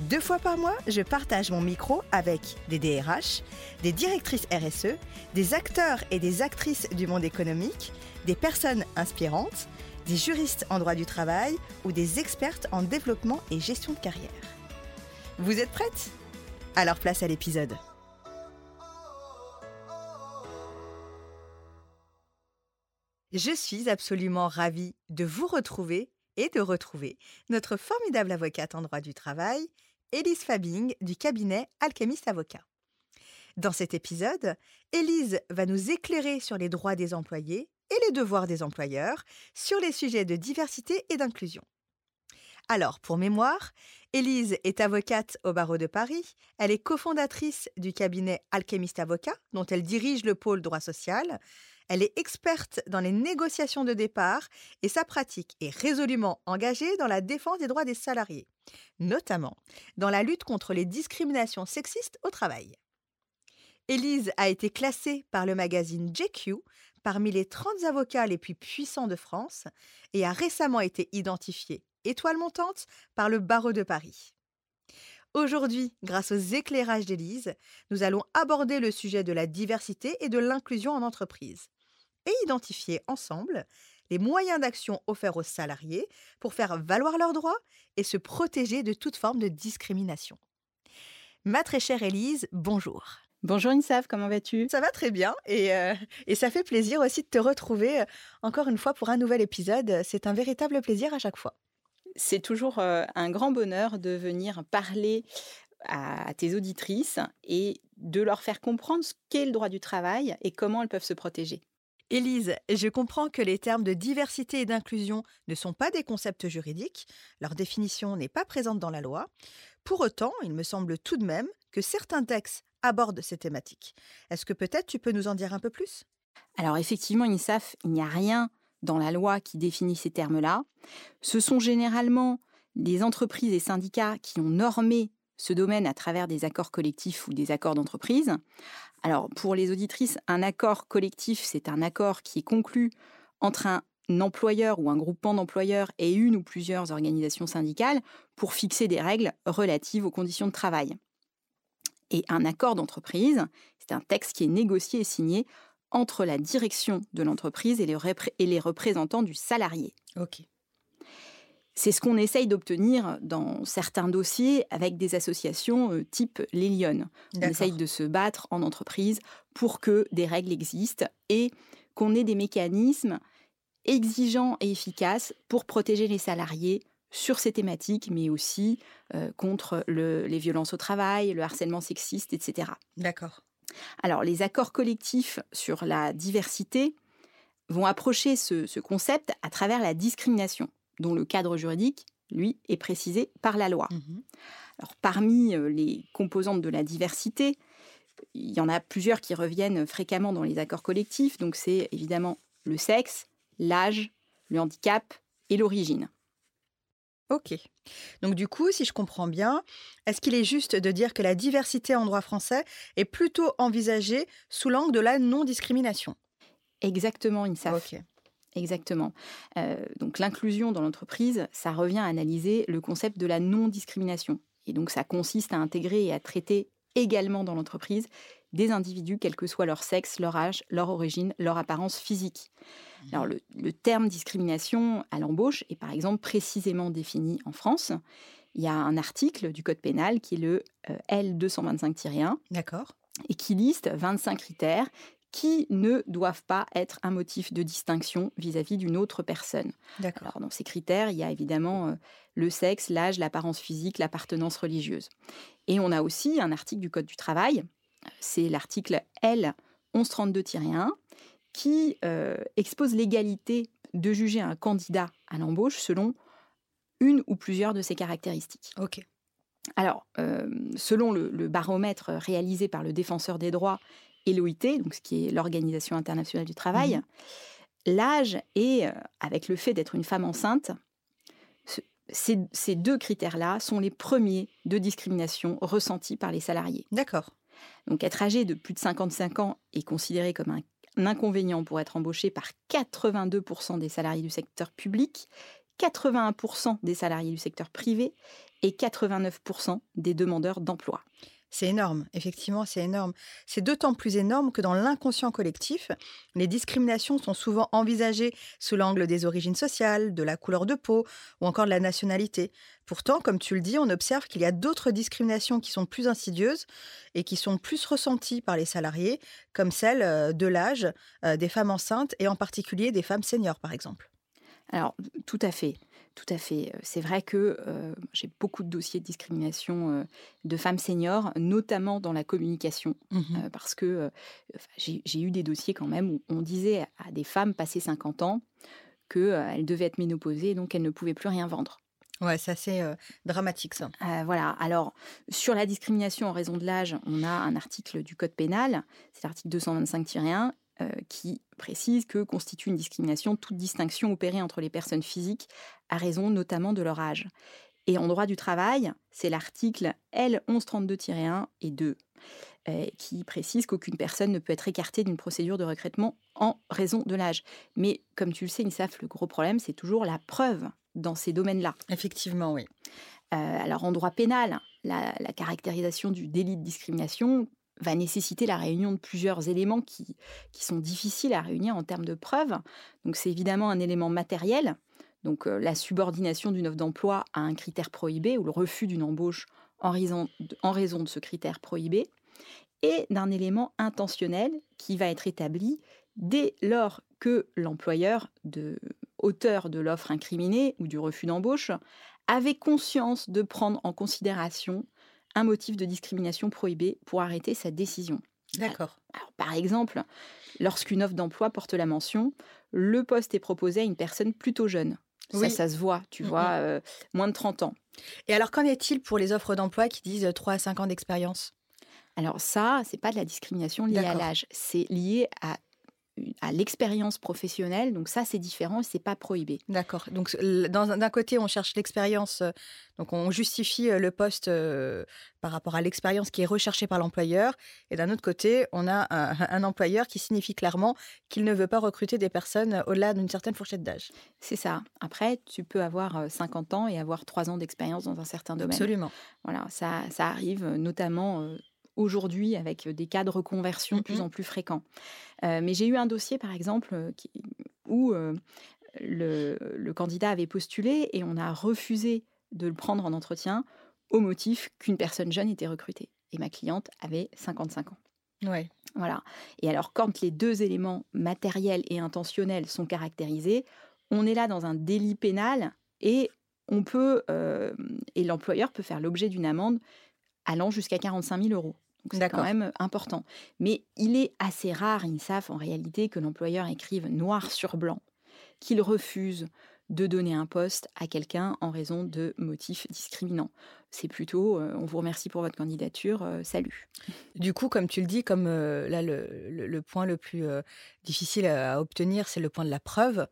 Deux fois par mois, je partage mon micro avec des DRH, des directrices RSE, des acteurs et des actrices du monde économique, des personnes inspirantes, des juristes en droit du travail ou des expertes en développement et gestion de carrière. Vous êtes prêtes? Alors place à l'épisode. Je suis absolument ravie de vous retrouver et de retrouver notre formidable avocate en droit du travail, Élise Fabing du cabinet Alchemist Avocat. Dans cet épisode, Élise va nous éclairer sur les droits des employés et les devoirs des employeurs sur les sujets de diversité et d'inclusion. Alors, pour mémoire, Élise est avocate au barreau de Paris. Elle est cofondatrice du cabinet Alchemist Avocat, dont elle dirige le pôle droit social. Elle est experte dans les négociations de départ et sa pratique est résolument engagée dans la défense des droits des salariés, notamment dans la lutte contre les discriminations sexistes au travail. Élise a été classée par le magazine JQ parmi les 30 avocats les plus puissants de France et a récemment été identifiée étoile montante par le barreau de Paris. Aujourd'hui, grâce aux éclairages d'Élise, nous allons aborder le sujet de la diversité et de l'inclusion en entreprise et identifier ensemble les moyens d'action offerts aux salariés pour faire valoir leurs droits et se protéger de toute forme de discrimination. Ma très chère Élise, bonjour. Bonjour Insav, comment vas-tu? Ça va très bien et, euh, et, ça fait plaisir aussi de te retrouver euh, encore une fois pour un nouvel épisode. C'est un véritable plaisir à chaque fois. C'est toujours euh, un grand bonheur de venir parler à tes auditrices et de leur faire comprendre ce qu'est le droit du travail et comment elles peuvent se protéger. Élise, je comprends que les termes de diversité et d'inclusion ne sont pas des concepts juridiques, leur définition n'est pas présente dans la loi. Pour autant, il me semble tout de même que certains textes abordent ces thématiques. Est-ce que peut-être tu peux nous en dire un peu plus? Alors effectivement, INSAF, il n'y a rien dans la loi qui définit ces termes-là. Ce sont généralement les entreprises et syndicats qui ont normé ce domaine à travers des accords collectifs ou des accords d'entreprise. Alors, pour les auditrices, un accord collectif, c'est un accord qui est conclu entre un employeur ou un groupement d'employeurs et une ou plusieurs organisations syndicales pour fixer des règles relatives aux conditions de travail. Et un accord d'entreprise, c'est un texte qui est négocié et signé entre la direction de l'entreprise et, les représentants du salarié. Ok. C'est ce qu'on essaye d'obtenir dans certains dossiers avec des associations euh, type les Lyon. On essaye de se battre en entreprise pour que des règles existent et qu'on ait des mécanismes exigeants et efficaces pour protéger les salariés sur ces thématiques, mais aussi euh, contre les violences au travail, le harcèlement sexiste, etc. D'accord. Alors, les accords collectifs sur la diversité vont approcher ce concept à travers la discrimination dont le cadre juridique, lui, est précisé par la loi. Mmh Alors, parmi euh, les composantes de la diversité, il y en a plusieurs qui reviennent fréquemment dans les accords collectifs. Donc, c'est évidemment le sexe, l'âge, le handicap et l'origine. Ok. Donc du coup, si je comprends bien, est-ce qu'il est juste de dire que la diversité en droit français est plutôt envisagée sous l'angle de la non-discrimination? Exactement, Insaf. Ok. Exactement. Euh, donc l'inclusion dans l'entreprise, ça revient à analyser le concept de la non-discrimination. Et donc ça consiste à intégrer et à traiter également dans l'entreprise des individus, quel que soit leur sexe, leur âge, leur origine, leur apparence physique. Mmh. Alors le, terme discrimination à l'embauche est par exemple précisément défini en France. Il y a un article du Code pénal qui est le euh, L225-1. D'accord. Et qui liste 25 critères qui ne doivent pas être un motif de distinction vis-à-vis d'une autre personne. D'accord. Alors, dans ces critères, il y a évidemment euh, le sexe, l'âge, l'apparence physique, l'appartenance religieuse. Et on a aussi un article du Code du travail, c'est l'article L 1132-1, qui euh, expose l'égalité de juger un candidat à l'embauche selon une ou plusieurs de ses caractéristiques. Ok. Alors, euh, selon le, baromètre réalisé par le défenseur des droits et l'OIT, donc ce qui est l'Organisation internationale du travail, mmh l'âge et, euh, avec le fait d'être une femme enceinte, ces, deux critères-là sont les premiers de discrimination ressentis par les salariés. D'accord. Donc être âgé de plus de 55 ans est considéré comme un, un inconvénient pour être embauché par 82% des salariés du secteur public, 81% des salariés du secteur privé et 89% des demandeurs d'emploi. C'est énorme, effectivement, c'est énorme. C'est d'autant plus énorme que dans l'inconscient collectif, les discriminations sont souvent envisagées sous l'angle des origines sociales, de la couleur de peau ou encore de la nationalité. Pourtant, comme tu le dis, on observe qu'il y a d'autres discriminations qui sont plus insidieuses et qui sont plus ressenties par les salariés, comme celle euh, de l'âge euh, des femmes enceintes et en particulier des femmes seniors, par exemple. Alors, tout à fait. Tout à fait. C'est vrai que j'ai beaucoup de dossiers de discrimination de femmes seniors, notamment dans la communication, mmh parce que j'ai eu des dossiers quand même où on disait à des femmes passées 50 ans qu'elles devaient être ménopausées, donc elles ne pouvaient plus rien vendre. Ouais, c'est assez dramatique ça. voilà. Alors, sur la discrimination en raison de l'âge, on a un article du Code pénal, c'est l'article 225-1, euh, qui précise que constitue une discrimination toute distinction opérée entre les personnes physiques à raison notamment de leur âge. Et en droit du travail, c'est l'article L 1132-1 et 2 euh, qui précise qu'aucune personne ne peut être écartée d'une procédure de recrutement en raison de l'âge. Mais comme tu le sais, Insaf, le gros problème, c'est toujours la preuve dans ces domaines-là. Effectivement, oui. Euh, alors en droit pénal, la, caractérisation du délit de discrimination va nécessiter la réunion de plusieurs éléments qui, qui sont difficiles à réunir en termes de preuves. Donc c'est évidemment un élément matériel, donc euh, la subordination d'une offre d'emploi à un critère prohibé ou le refus d'une embauche en raison, de, en raison de ce critère prohibé, et d'un élément intentionnel qui va être établi dès lors que l'employeur, de, auteur de l'offre incriminée ou du refus d'embauche, avait conscience de prendre en considération un motif de discrimination prohibé pour arrêter sa décision. D'accord. par exemple, lorsqu'une offre d'emploi porte la mention le poste est proposé à une personne plutôt jeune. Ça, ça se voit, tu vois, euh, moins de 30 ans. Et alors, qu'en est-il pour les offres d'emploi qui disent 3 à 5 ans d'expérience? Alors ça, c'est pas de la discrimination liée à l'âge, c'est lié à à l'expérience professionnelle. Donc ça, c'est différent, c'est pas prohibé. D'accord. Donc d'un côté, on cherche l'expérience, euh, donc on justifie euh, le poste euh, par rapport à l'expérience qui est recherchée par l'employeur, et d'un autre côté, on a un, employeur qui signifie clairement qu'il ne veut pas recruter des personnes au-delà d'une certaine fourchette d'âge. C'est ça. Après, tu peux avoir 50 ans et avoir 3 ans d'expérience dans un certain domaine. Absolument. Voilà, ça, ça arrive notamment aujourd'hui avec des cas de reconversion de plus mmh en plus fréquents. mais j'ai eu un dossier, par exemple, où le, candidat avait postulé et on a refusé de le prendre en entretien au motif qu'une personne jeune était recrutée. Et ma cliente avait 55 ans. Ouais. Voilà. Et alors, quand les deux éléments matériels et intentionnels sont caractérisés, on est là dans un délit pénal et on peut et l'employeur peut faire l'objet d'une amende allant jusqu'à 45 000 euros c'est quand même important. Mais il est assez rare, INSAF, en réalité, que l'employeur écrive noir sur blanc qu'il refuse de donner un poste à quelqu'un en raison de motifs discriminants. C'est plutôt on vous remercie pour votre candidature, salut. Du coup, comme tu le dis, comme là le, point le plus difficile à obtenir, c'est le point de la preuve.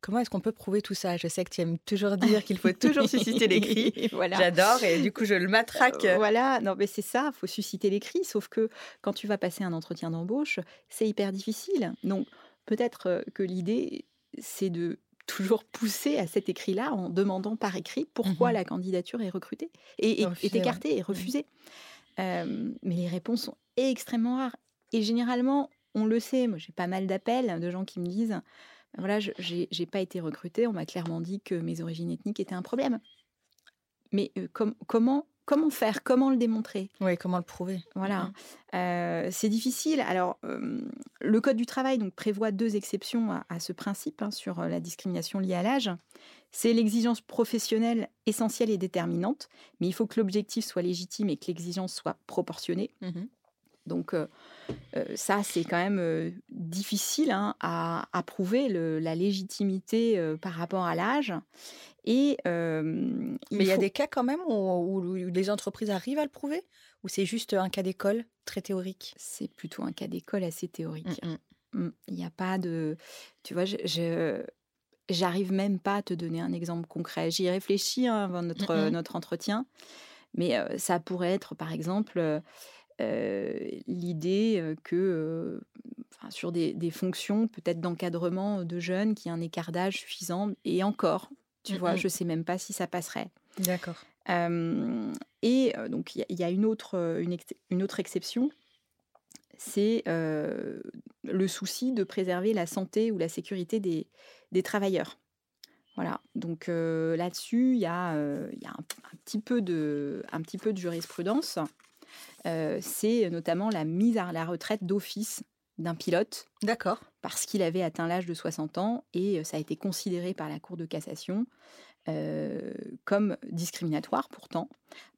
Comment est-ce qu'on peut prouver tout ça? Je sais que tu aimes toujours dire qu'il faut toujours susciter l'écrit. voilà. J'adore et du coup je le matraque. Euh, voilà, non mais c'est ça, il faut susciter l'écrit. Sauf que quand tu vas passer un entretien d'embauche, c'est hyper difficile. Donc peut-être euh, que l'idée c'est de toujours pousser à cet écrit-là en demandant par écrit pourquoi Mhm. la candidature est recrutée et, est ouais. écartée et refusée. Euh, mais les réponses sont extrêmement rares. Et généralement, on le sait, moi j'ai pas mal d'appels de gens qui me disent voilà, je- j'ai pas été recrutée, on m'a clairement dit que mes origines ethniques étaient un problème. Mais euh, com- comment, comment faire? Comment le démontrer? Oui, comment le prouver? Voilà, Euh, c'est difficile. Alors, euh, le Code du travail donc, prévoit deux exceptions à, à ce principe hein, sur la discrimination liée à l'âge. C'est l'exigence professionnelle essentielle et déterminante, mais il faut que l'objectif soit légitime et que l'exigence soit proportionnée. Mhm. Donc, euh, euh, ça, c'est quand même euh, difficile hein, à, à prouver le- la légitimité euh, par rapport à l'âge. Et Mais il y a des cas quand même où, où les entreprises arrivent à le prouver? Ou c'est juste un cas d'école très théorique? C'est plutôt un cas d'école assez théorique. Mm, mm. Mm, Il n'y a pas de. Tu vois, je. je- J'arrive même pas à te donner un exemple concret. J'y réfléchis hein, avant notre, notre entretien. Mais ça pourrait être, par exemple, l'idée que enfin, sur des, des fonctions peut-être d'encadrement de jeunes qui a un écart d'âge suffisant, et encore, tu vois, Mhm. je sais même pas si ça passerait. D'accord. Euh, et donc, il y a- y, une autre, une, ex- une autre exception, c'est euh, le souci de préserver la santé ou la sécurité des, des travailleurs. Voilà, donc euh, là-dessus, il y a, y a un, un petit peu de, un petit peu de jurisprudence. Euh, c'est notamment la mise à la retraite d'office d'un pilote D'accord. parce qu'il avait atteint l'âge de 60 ans et euh, ça a été considéré par la Cour de cassation euh, comme discriminatoire pourtant,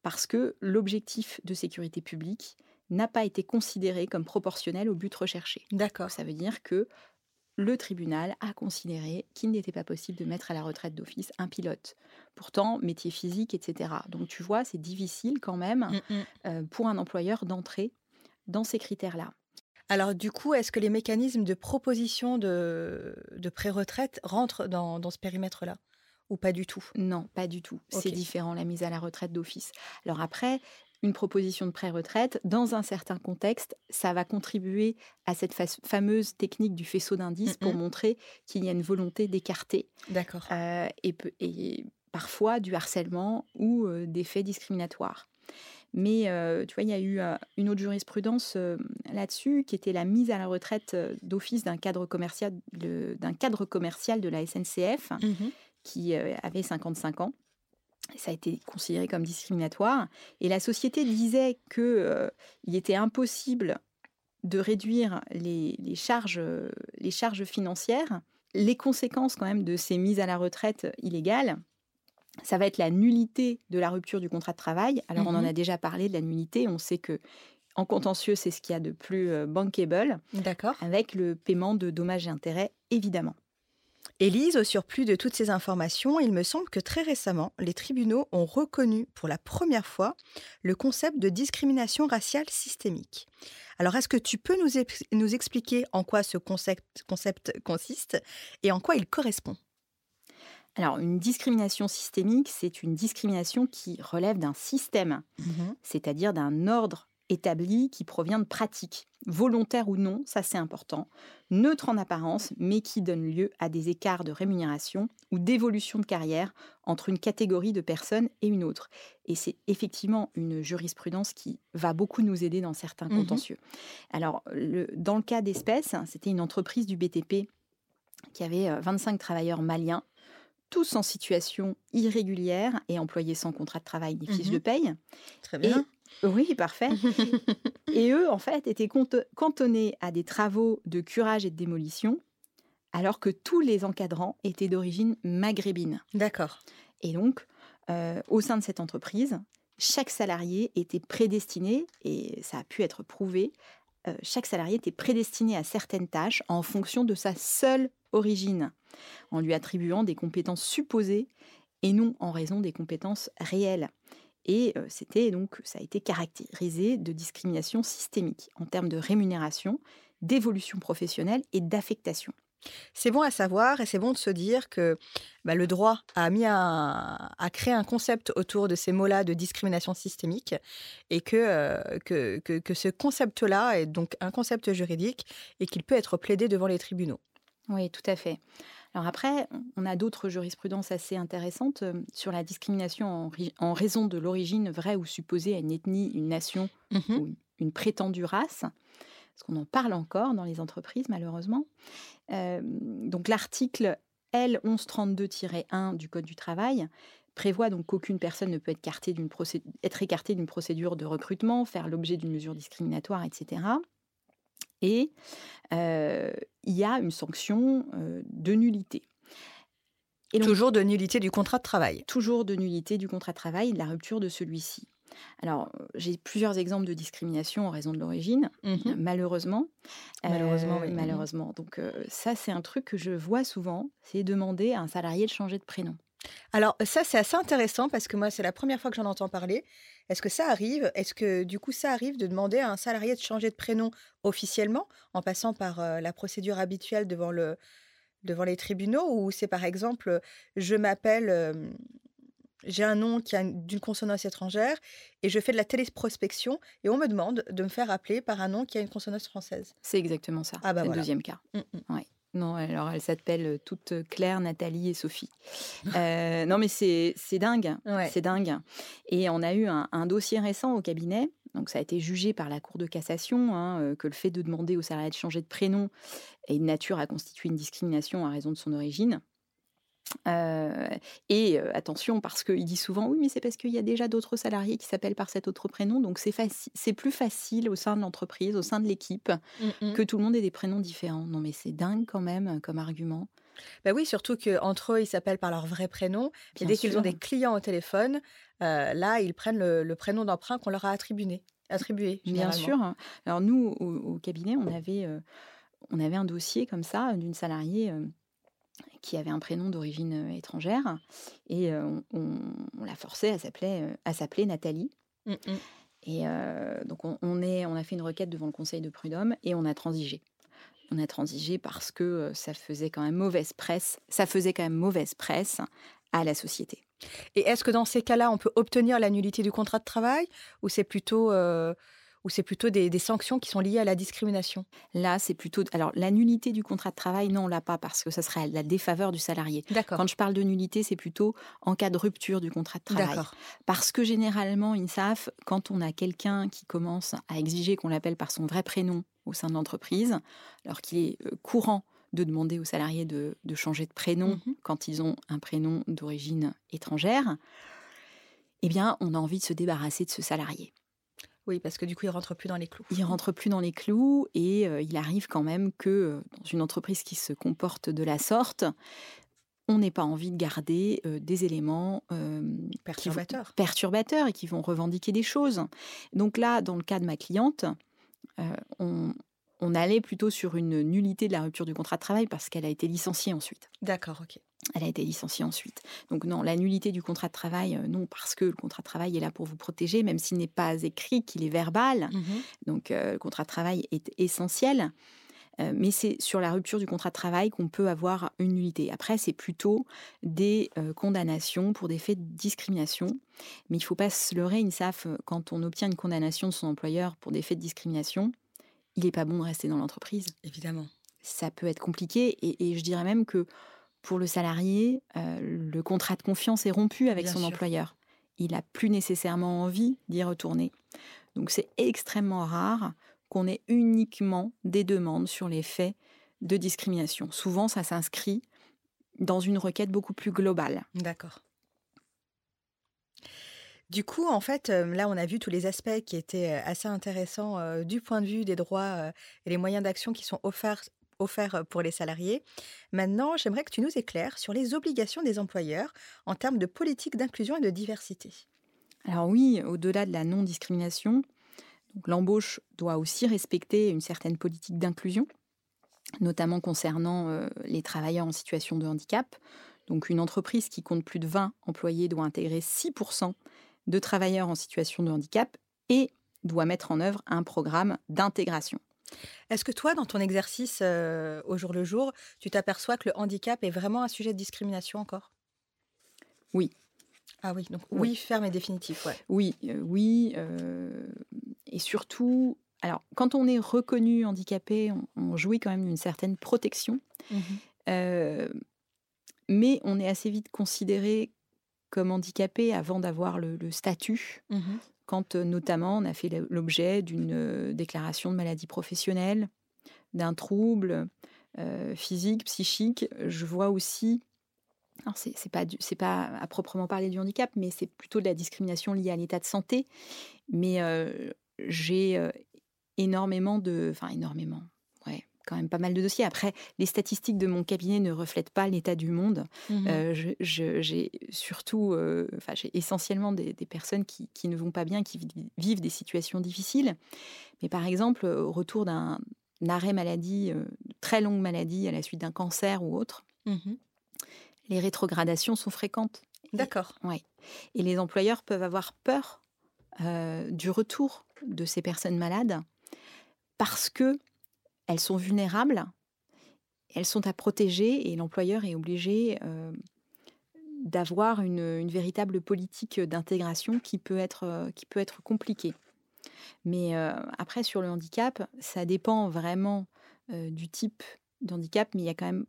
parce que l'objectif de sécurité publique n'a pas été considéré comme proportionnel au but recherché. D'accord. Ça veut dire que le tribunal a considéré qu'il n'était pas possible de mettre à la retraite d'office un pilote. Pourtant, métier physique, etc. Donc tu vois, c'est difficile quand même Mm, mm. euh, pour un employeur d'entrer dans ces critères-là. Alors du coup, est-ce que les mécanismes de proposition de, de pré-retraite rentrent dans, dans ce périmètre-là Ou pas du tout? Non, pas du tout. C'est différent, la mise à la retraite d'office. Alors après, une proposition de pré-retraite, dans un certain contexte, ça va contribuer à cette fa- fameuse technique du faisceau d'indices pour montrer qu'il y a une volonté d'écarter D'accord. euh, et, parfois du harcèlement ou euh, des faits discriminatoires. Mais euh, tu vois, il y a eu euh, une autre jurisprudence euh, là-dessus qui était la mise à la retraite d'office d'un cadre commercial, d'un cadre commercial de la SNCF Mhm. qui avait 55 ans. Ça a été considéré comme discriminatoire. Et la société disait qu'il était impossible de réduire les, les charges, euh, les charges financières. Les conséquences quand même de ces mises à la retraite illégales, ça va être la nullité de la rupture du contrat de travail. Alors on en Mhm. a déjà parlé de la nullité. On sait que en contentieux, c'est ce qu'il y a de plus euh, bankable, D'accord. avec le paiement de dommages et intérêts, évidemment. Élise, au surplus de toutes ces informations, il me semble que très récemment, les tribunaux ont reconnu pour la première fois le concept de discrimination raciale systémique. Alors, est-ce que tu peux nous, ex- nous expliquer en quoi ce concept, concept consiste et en quoi il correspond? Alors, une discrimination systémique, c'est une discrimination qui relève d'un système, c'est-à-dire d'un ordre établi qui provient de pratiques, volontaires ou non, ça c'est important, neutres en apparence, mais qui donnent lieu à des écarts de rémunération ou d'évolution de carrière entre une catégorie de personnes et une autre. Et c'est effectivement une jurisprudence qui va beaucoup nous aider dans certains Mhm. contentieux. Alors, le- dans le cas d'espèce, c'était une entreprise du BTP qui avait euh, 25 travailleurs maliens, tous en situation irrégulière et employés sans contrat de travail ni fiche Mhm. de paye. Très Et- oui, parfait. et eux, en fait, étaient canto- cantonnés à des travaux de curage et de démolition, alors que tous les encadrants étaient d'origine maghrébine. D'accord. Et donc, euh, au sein de cette entreprise, chaque salarié était prédestiné, et ça a pu être prouvé, euh, chaque salarié était prédestiné à certaines tâches en fonction de sa seule origine, en lui attribuant des compétences supposées et non en raison des compétences réelles. Et c'était donc, ça a été caractérisé de discrimination systémique en termes de rémunération, d'évolution professionnelle et d'affectation. C'est bon à savoir et c'est bon de se dire que bah, le droit a mis a créé un concept autour de ces mots-là de discrimination systémique et que, que, que, que ce concept-là est donc un concept juridique et qu'il peut être plaidé devant les tribunaux. Oui, tout à fait. Alors après, on a d'autres jurisprudences assez intéressantes sur la discrimination en, raison de l'origine vraie ou supposée à une ethnie, une nation mmh ou une prétendue race. Parce qu'on en parle encore dans les entreprises, malheureusement. donc l'article L 1132-1 du Code du travail prévoit donc qu'aucune personne ne peut être écartée d'une procédure de recrutement, faire l'objet d'une mesure discriminatoire, etc. Et il y a une sanction de nullité. Et toujours de nullité du contrat de travail. Toujours de nullité du contrat de travail et de la rupture de celui-ci. Alors, j'ai plusieurs exemples de discrimination en raison de l'origine, mmh malheureusement. Malheureusement, oui. Malheureusement. Donc, ça, c'est un truc que je vois souvent, c'est demander à un salarié de changer de prénom. Alors ça, c'est assez intéressant parce que moi, c'est la première fois que j'en entends parler. Est-ce que ça arrive? Est-ce que du coup, ça arrive de demander à un salarié de changer de prénom officiellement en passant par la procédure habituelle devant, le, devant les tribunaux? Ou c'est par exemple, je m'appelle, j'ai un nom qui a d'une consonance étrangère et je fais de la téléprospection et on me demande de me faire appeler par un nom qui a une consonance française? C'est exactement ça. Ah bah c'est le deuxième cas. Mmh, mmh. Non, alors elle s'appelle toutes Claire, Nathalie et Sophie. Euh, non, mais c'est dingue, c'est dingue. Et on a eu un, dossier récent au cabinet. Donc ça a été jugé par la Cour de cassation hein, que le fait de demander au salarié de changer de prénom est de nature à constituer une discrimination à raison de son origine et attention, parce qu'il dit souvent oui, mais c'est parce qu'il y a déjà d'autres salariés qui s'appellent par cet autre prénom, donc c'est plus facile au sein de l'entreprise, au sein de l'équipe, mmh que tout le monde ait des prénoms différents. Non, mais c'est dingue quand même comme argument. Bah oui, surtout qu'entre eux, ils s'appellent par leur vrai prénom. et dès qu'ils ont des clients au téléphone, là, ils prennent le, prénom d'emprunt qu'on leur a attribué. attribué Bien sûr. Alors nous, au, cabinet, on avait, on avait un dossier comme ça d'une salariée qui avait un prénom d'origine étrangère. Et on, l'a forcée à s'appeler, à s'appeler Nathalie. Mmh et donc on, est, on a fait une requête devant le Conseil de prud'homme et on a transigé. On a transigé parce que ça faisait quand même mauvaise presse. Ça faisait quand même mauvaise presse à la société. Et est-ce que dans ces cas-là, on peut obtenir la nullité du contrat de travail ou c'est plutôt ou c'est plutôt des, sanctions qui sont liées à la discrimination? Là, c'est plutôt. Alors, la nullité du contrat de travail, non, on l'a pas parce que ça serait la défaveur du salarié. Quand je parle de nullité, c'est plutôt en cas de rupture du contrat de travail. Parce que généralement, INSAF, quand on a quelqu'un qui commence à exiger qu'on l'appelle par son vrai prénom au sein de l'entreprise, alors qu'il est euh, courant de demander aux salariés de, changer de prénom mmh quand ils ont un prénom d'origine étrangère, eh bien, on a envie de se débarrasser de ce salarié. Oui, parce que du coup, il rentre plus dans les clous. Il rentre plus dans les clous et il arrive quand même que dans une entreprise qui se comporte de la sorte, on n'ait pas envie de garder des éléments perturbateurs. perturbateurs et qui vont revendiquer des choses. Donc là, dans le cas de ma cliente, on, on allait plutôt sur une nullité de la rupture du contrat de travail parce qu'elle a été licenciée ensuite. D'accord, ok. Elle a été licenciée ensuite. Donc non, la nullité du contrat de travail, euh, non, parce que le contrat de travail est là pour vous protéger, même s'il n'est pas écrit, qu'il est verbal. Mmh Donc euh, le contrat de travail est essentiel. Euh, mais c'est sur la rupture du contrat de travail qu'on peut avoir une nullité. Après, c'est plutôt des condamnations pour des faits de discrimination. Mais il ne faut pas se leurrer, INSAF, quand on obtient une condamnation de son employeur pour des faits de discrimination, il n'est pas bon de rester dans l'entreprise. Évidemment. Ça peut être compliqué et, et je dirais même que pour le salarié, euh, le contrat de confiance est rompu avec son employeur. Il n'a plus nécessairement envie d'y retourner. Donc c'est extrêmement rare qu'on ait uniquement des demandes sur les faits de discrimination. Souvent, ça s'inscrit dans une requête beaucoup plus globale. D'accord. Du coup, en fait, euh, là, on a vu tous les aspects qui étaient euh, assez intéressants du point de vue des droits et les moyens d'action qui sont offerts offert pour les salariés. Maintenant, j'aimerais que tu nous éclaires sur les obligations des employeurs en termes de politique d'inclusion et de diversité. Alors oui, au-delà de la non-discrimination, l'embauche doit aussi respecter une certaine politique d'inclusion, notamment concernant les travailleurs en situation de handicap. Donc une entreprise qui compte plus de 20 employés doit intégrer 6% de travailleurs en situation de handicap et doit mettre en œuvre un programme d'intégration. Est-ce que toi, dans ton exercice euh, au jour le jour, tu t'aperçois que le handicap est vraiment un sujet de discrimination encore? Oui. Ah oui, donc oui, ferme et définitif, ouais. Oui, euh, oui. Euh, et surtout, alors, quand on est reconnu handicapé, on, jouit quand même d'une certaine protection. Mmh mais on est assez vite considéré comme handicapé avant d'avoir le, statut, mmh quand notamment on a fait l'objet d'une déclaration de maladie professionnelle, d'un trouble physique, psychique. Je vois aussi alors c'est pas pas à proprement parler du handicap, mais c'est plutôt de la discrimination liée à l'état de santé. Mais j'ai énormément de, enfin énormément, quand même pas mal de dossiers. Après, les statistiques de mon cabinet ne reflètent pas l'état du monde. Mmh j'ai surtout, enfin j'ai essentiellement des, personnes qui, qui, ne vont pas bien, qui vivent des situations difficiles. Mais par exemple, au retour d'un arrêt maladie, très longue maladie à la suite d'un cancer ou autre. Mmh les rétrogradations sont fréquentes. D'accord. Oui. Et les employeurs peuvent avoir peur euh, du retour de ces personnes malades parce que elles sont vulnérables, elles sont à protéger et l'employeur est obligé euh, d'avoir une, véritable politique d'intégration qui peut être euh, qui peut être compliquée. Mais après sur le handicap, ça dépend vraiment du type d'handicap, mais il y a quand même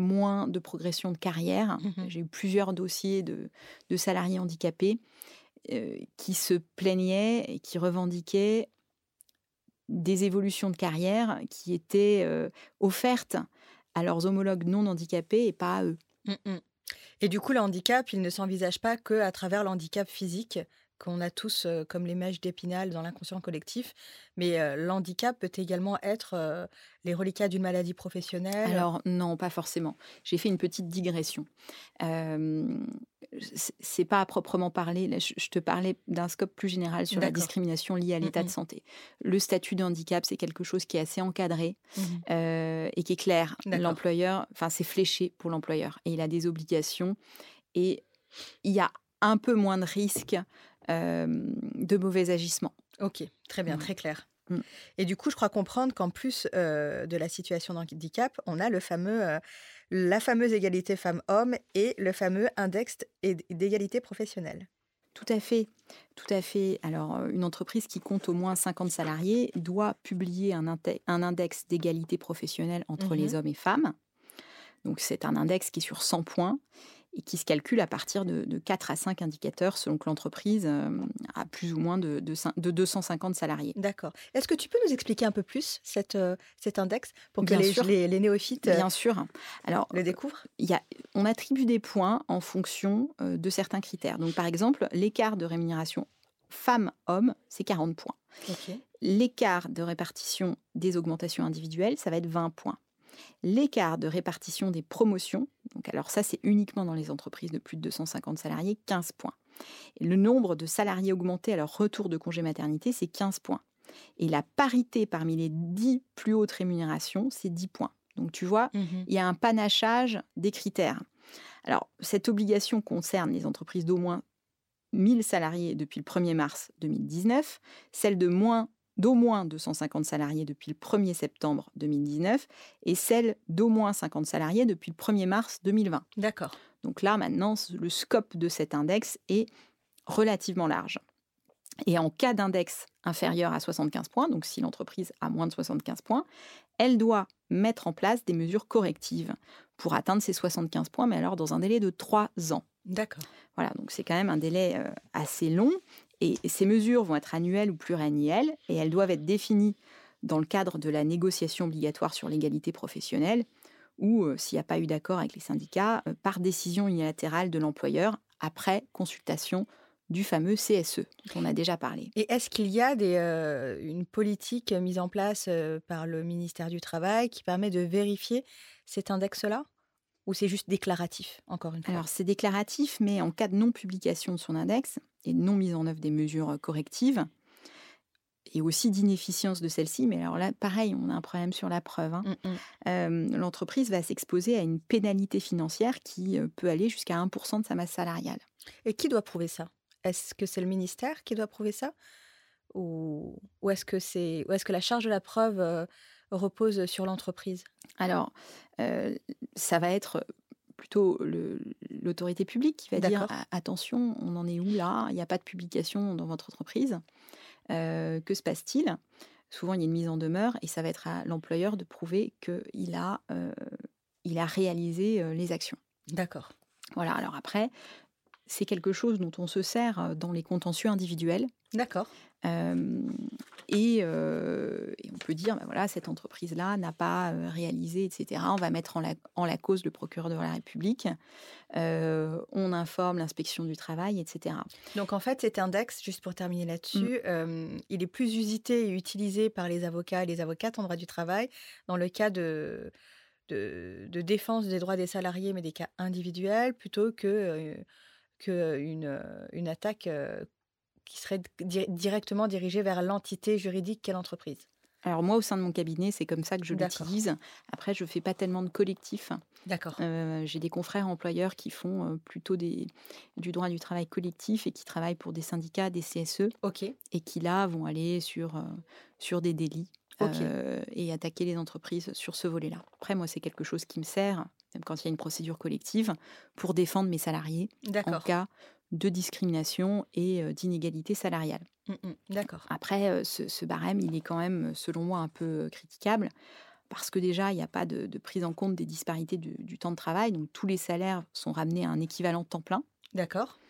moins de progression de carrière. Mmh J'ai eu plusieurs dossiers de, salariés handicapés euh, qui se plaignaient et qui revendiquaient des évolutions de carrière qui étaient euh, offertes à leurs homologues non handicapés et pas à eux. Mmh et du coup, le handicap, il ne s'envisage pas qu'à travers le handicap physique qu'on a tous comme les mèches d'épinal dans l'inconscient collectif. Mais l'handicap peut également être les reliquats d'une maladie professionnelle? Alors non, pas forcément. J'ai fait une petite digression. C'est pas à proprement parler. je, te parlais d'un scope plus général sur la discrimination liée à mmh l'état de santé. Le statut de handicap, c'est quelque chose qui est assez encadré mmh et qui est clair. L'employeur, enfin, c'est fléché pour l'employeur et il a des obligations et il y a un peu moins de risques de mauvais agissements. Ok, très bien, très clair. Et du coup, je crois comprendre qu'en plus de la situation d'handicap, on a le fameux, la fameuse égalité femmes-hommes et le fameux index d'égalité professionnelle. Tout à fait, tout à fait. Alors, une entreprise qui compte au moins 50 salariés doit publier un, un index d'égalité professionnelle entre les mmh hommes et femmes. Donc, c'est un index qui est sur 100 points et qui se calcule à partir de, de 4 à 5 indicateurs selon que l'entreprise euh, a plus ou moins de, de, 250 salariés. D'accord. Est-ce que tu peux nous expliquer un peu plus cette, euh, cet index pour que les, les, néophytes euh, Bien sûr. Alors, le découvrent? y a, On attribue des points en fonction de certains critères. Donc, par exemple, l'écart de rémunération femmes-hommes, c'est 40 points. L'écart de répartition des augmentations individuelles, ça va être 20 points. L'écart de répartition des promotions, donc alors ça c'est uniquement dans les entreprises de plus de 250 salariés, 15 points. Et le nombre de salariés augmentés à leur retour de congé maternité, c'est 15 points. Et la parité parmi les 10 plus hautes rémunérations, c'est 10 points. Donc tu vois, mmh il y a un panachage des critères. Alors cette obligation concerne les entreprises d'au moins 1000 salariés depuis le 1er mars 2019, celles de moins d'au moins 250 salariés depuis le 1er septembre 2019 et celle d'au moins 50 salariés depuis le 1er mars 2020. D'accord. Donc là, maintenant, le scope de cet index est relativement large. Et en cas d'index inférieur à 75 points, donc si l'entreprise a moins de 75 points, elle doit mettre en place des mesures correctives pour atteindre ces 75 points, mais alors dans un délai de 3 ans. D'accord. Voilà, donc c'est quand même un délai euh, assez long et ces mesures vont être annuelles ou pluriannuelles et elles doivent être définies dans le cadre de la négociation obligatoire sur l'égalité professionnelle ou, euh, s'il n'y a pas eu d'accord avec les syndicats, euh, par décision unilatérale de l'employeur après consultation du fameux CSE dont on a déjà parlé. Et est-ce qu'il y a des, euh, une politique mise en place par le ministère du Travail qui permet de vérifier cet index-là ou c'est juste déclaratif, encore une fois? Alors, c'est déclaratif, mais en cas de non-publication de son index et non mise en œuvre des mesures correctives, et aussi d'inefficience de celle-ci, mais alors là, pareil, on a un problème sur la preuve. Hein. Mmh, mmh. L'entreprise va s'exposer à une pénalité financière qui peut aller jusqu'à 1% de sa masse salariale. Et qui doit prouver ça? Est-ce que c'est le ministère qui doit prouver ça? Ou, ou est-ce que, est que la charge de la preuve repose sur l'entreprise? Alors, ça va être plutôt l'autorité publique qui va dire attention, on en est où là? Il n'y a pas de publication dans votre entreprise. que se passe-t-il? Souvent, il y a une mise en demeure et ça va être à l'employeur de prouver qu'il a il a réalisé les actions. D'accord. Voilà, alors après, c'est quelque chose dont on se sert dans les contentieux individuels. D'accord. Et, on peut dire, ben voilà, cette entreprise-là n'a pas réalisé, etc. On va mettre en la, en la, cause le procureur de la République. on informe l'inspection du travail, etc. Donc en fait, cet index, juste pour terminer là-dessus, mmh. il est plus usité et utilisé par les avocats et les avocates en droit du travail dans le cas de, de, de défense des droits des salariés, mais des cas individuels, plutôt que qu'une une attaque qui serait directement dirigée vers l'entité juridique qu'est l'entreprise. Alors moi, au sein de mon cabinet, c'est comme ça que je l'utilise. Après, je ne fais pas tellement de collectifs. D'accord. j'ai des confrères employeurs qui font plutôt des, du droit du travail collectif et qui travaillent pour des syndicats, des CSE. Ok. Et qui là vont aller sur, sur des délits et attaquer les entreprises sur ce volet-là. Après, moi, c'est quelque chose qui me sert, même quand il y a une procédure collective, pour défendre mes salariés en cas de discrimination et d'inégalité salariale. Mmh, mmh. D'accord. Après, ce, barème, il est quand même, selon moi, un peu critiquable. Parce que déjà, il n'y a pas de, prise en compte des disparités du, temps de travail. Donc, tous les salaires sont ramenés à un équivalent temps plein. D'accord.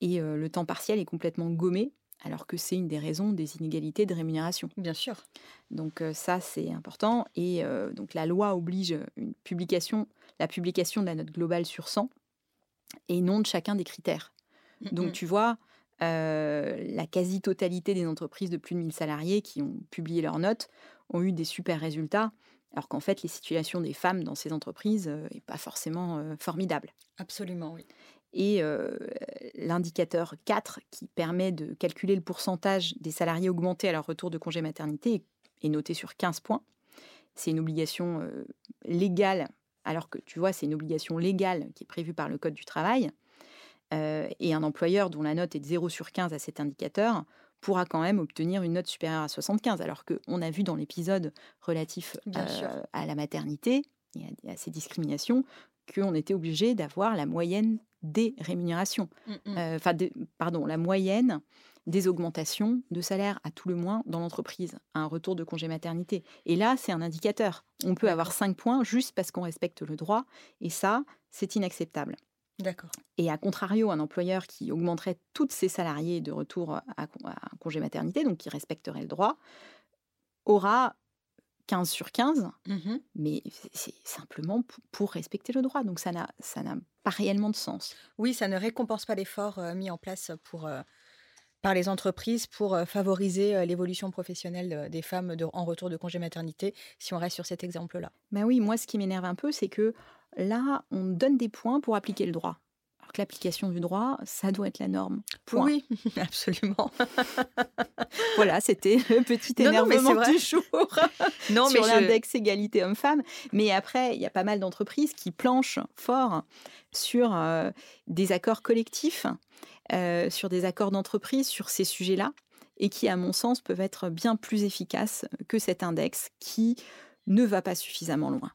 Et le temps partiel est complètement gommé alors que c'est une des raisons des inégalités de rémunération. Bien sûr. Donc ça, c'est important. Et donc la loi oblige une publication, la publication de la note globale sur 100 et non de chacun des critères. Donc tu vois, la quasi-totalité des entreprises de plus de 1000 salariés qui ont publié leurs notes ont eu des super résultats, alors qu'en fait, les situations des femmes dans ces entreprises n'est pas forcément formidable. Absolument, oui et l'indicateur 4 qui permet de calculer le pourcentage des salariés augmentés à leur retour de congé maternité est noté sur 15 points. C'est une obligation légale, alors que tu vois, c'est une obligation légale qui est prévue par le Code du travail. et un employeur dont la note est de 0 sur 15 à cet indicateur pourra quand même obtenir une note supérieure à 75, alors qu'on a vu dans l'épisode relatif à la maternité et à, ces discriminations qu'on était obligé d'avoir la moyenne des rémunérations. Mmh, mmh. Euh, enfin, pardon, la moyenne des augmentations de salaire à tout le moins dans l'entreprise, à un retour de congé maternité. Et là, c'est un indicateur. On peut avoir 5 points juste parce qu'on respecte le droit, et ça, c'est inacceptable. D'accord. Et à contrario, un employeur qui augmenterait tous ses salariés de retour à, un congé maternité, donc qui respecterait le droit, aura 15 sur 15, mmh mais c'est simplement pour respecter le droit. Donc ça n'a pas réellement de sens. Oui, ça ne récompense pas l'effort mis en place pour, par les entreprises pour favoriser l'évolution professionnelle des femmes en retour de congé maternité, si on reste sur cet exemple-là. Ben oui, moi ce qui m'énerve un peu, c'est que là, on donne des points pour appliquer le droit que l'application du droit, ça doit être la norme. Oui, absolument. voilà, c'était le petit énervement du jour non, sur l'index égalité homme-femme. Mais après, il y a pas mal d'entreprises qui planchent fort sur euh, des accords collectifs, euh, sur des accords d'entreprise sur ces sujets-là, et qui, à mon sens, peuvent être bien plus efficaces que cet index qui ne va pas suffisamment loin.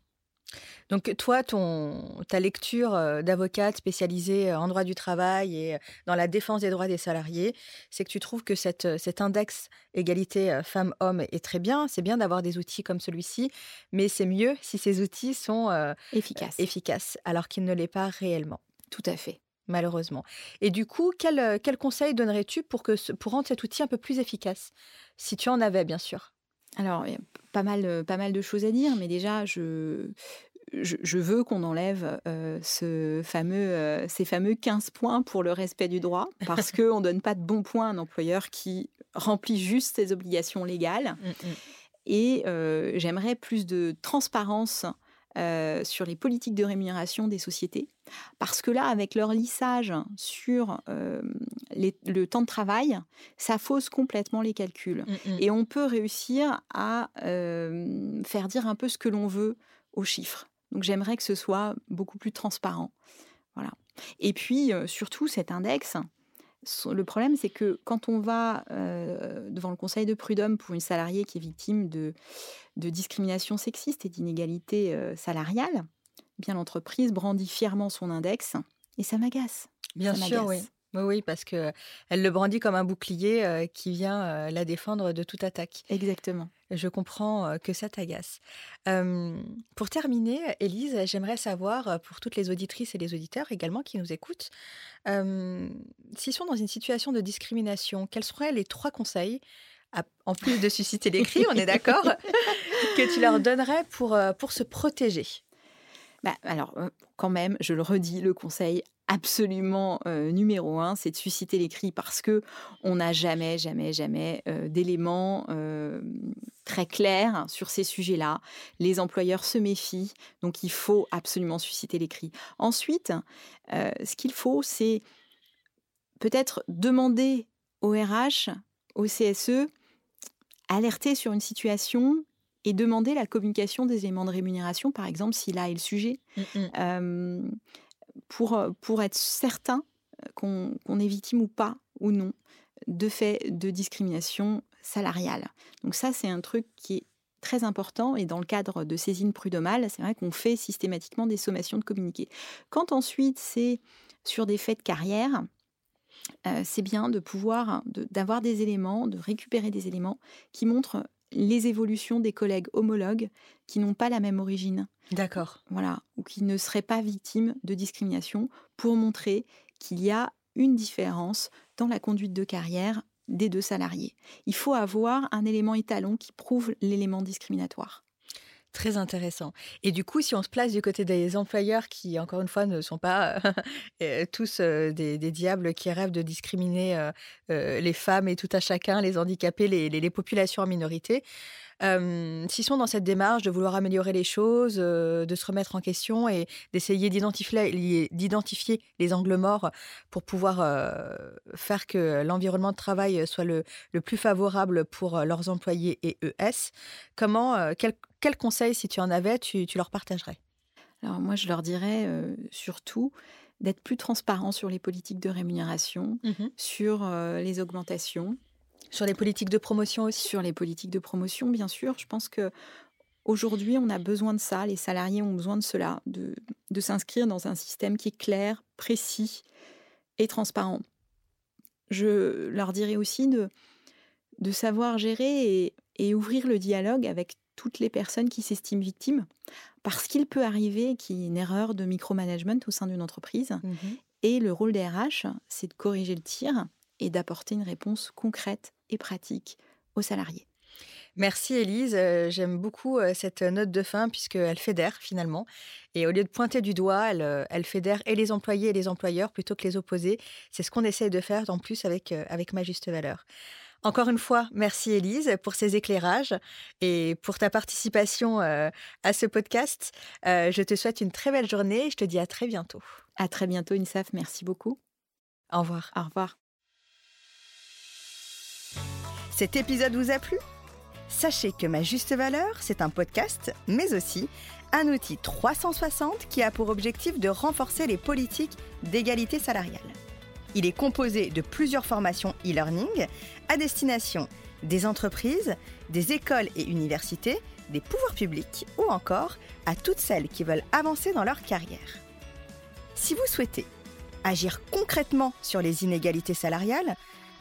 Donc toi, ton, ta lecture d'avocate spécialisée en droit du travail et dans la défense des droits des salariés, c'est que tu trouves que cette, cet index égalité femmes-hommes est très bien. C'est bien d'avoir des outils comme celui-ci, mais c'est mieux si ces outils sont efficaces. efficaces, alors qu'ils ne l'est pas réellement. Tout à fait. Malheureusement. Et du coup, quel, quel conseil donnerais-tu pour, que, pour rendre cet outil un peu plus efficace Si tu en avais, bien sûr? Alors, il y a pas mal, pas mal de choses à dire, mais déjà, je, je, veux qu'on enlève euh, ce fameux, euh, ces fameux 15 points pour le respect du droit, parce qu'on ne donne pas de bons points à un employeur qui remplit juste ses obligations légales. Mmh, mmh. Et euh, j'aimerais plus de transparence sur les politiques de rémunération des sociétés, parce que là, avec leur lissage sur le temps de travail, ça fausse complètement les calculs. Mmh, Et on peut réussir à faire dire un peu ce que l'on veut aux chiffres. Donc j'aimerais que ce soit beaucoup plus transparent. Voilà. Et puis surtout cet index, le problème c'est que quand on va devant le conseil de prud'homme pour une salariée qui est victime de, de discrimination sexiste et d'inégalité salariale, eh bien l'entreprise brandit fièrement son index et ça m'agace. Bien sûr, oui. Oui, oui, parce que elle le brandit comme un bouclier qui vient la défendre de toute attaque. Exactement. Je comprends que ça t'agace. pour terminer, Élise, j'aimerais savoir, pour toutes les auditrices et les auditeurs également qui nous écoutent, s'ils sont dans une situation de discrimination, quels seraient les trois conseils, en plus de susciter les cris, on est d'accord, que tu leur donnerais pour, pour se protéger? Bah, alors, quand même, je le redis, le conseil absolument numéro un, c'est de susciter les cris parce que on n'a jamais, jamais, jamais d'éléments très clairs sur ces sujets-là. Les employeurs se méfient, donc il faut absolument susciter les cris. Ensuite, ce qu'il faut, c'est peut-être demander au RH, au CSE, alerter sur une situation et demander la communication des éléments de rémunération, par exemple, si là est le sujet. Mmh pour, pour être certain qu'on est victime ou pas, ou non, de fait de discrimination salariale. Donc ça, c'est un truc qui est très important et dans le cadre de saisine prud'homale, c'est vrai qu'on fait systématiquement des sommations de communiquer. Quand ensuite c'est sur des faits de carrière, c'est bien de pouvoir d'avoir des éléments, de récupérer des éléments qui montrent les évolutions des collègues homologues qui n'ont pas la même origine. D'accord. Voilà, ou qui ne seraient pas victimes de discrimination pour montrer qu'il y a une différence dans la conduite de carrière des deux salariés. Il faut avoir un élément étalon qui prouve l'élément discriminatoire. Très intéressant. Et du coup, si on se place du côté des employeurs qui, encore une fois, ne sont pas euh, tous euh, des, diables qui rêvent de discriminer euh, les femmes et tout à chacun, les handicapés, les populations en minorité, s'ils sont dans cette démarche de vouloir améliorer les choses, de se remettre en question et d'essayer d'identifier les angles morts pour pouvoir faire que l'environnement de travail soit le, plus favorable pour leurs employés et ES, comment, quel, conseil, si tu en avais, tu, leur partagerais? Alors moi, je leur dirais surtout d'être plus transparent sur les politiques de rémunération, mmh sur les augmentations, sur les politiques de promotion aussi Sur les politiques de promotion, bien sûr. Je pense que aujourd'hui, on a besoin de ça. Les salariés ont besoin de cela, de, s'inscrire dans un système qui est clair, précis et transparent. Je leur dirais aussi de, de savoir gérer et, ouvrir le dialogue avec toutes les personnes qui s'estiment victimes, parce qu'il peut arriver qu'il y ait une erreur de micromanagement au sein d'une entreprise. Mmh et le rôle des RH, c'est de corriger le tir et d'apporter une réponse concrète et pratique aux salariés. Merci Elise, euh, j'aime beaucoup euh, cette note de fin puisqu'elle fédère finalement. Et au lieu de pointer du doigt, elle, euh, elle, fédère et les employés et les employeurs plutôt que les opposés. C'est ce qu'on essaie de faire en plus avec, avec ma juste valeur. Encore une fois, merci Elise pour ces éclairages et pour ta participation à ce podcast. je te souhaite une très belle journée et je te dis à très bientôt. À très bientôt, Insaf. Merci beaucoup. Au revoir. Au revoir. Cet épisode vous a plu? Sachez que Ma Juste Valeur, c'est un podcast, mais aussi un outil 360 qui a pour objectif de renforcer les politiques d'égalité salariale. Il est composé de plusieurs formations e-learning à destination des entreprises, des écoles et universités, des pouvoirs publics ou encore à toutes celles qui veulent avancer dans leur carrière. Si vous souhaitez agir concrètement sur les inégalités salariales,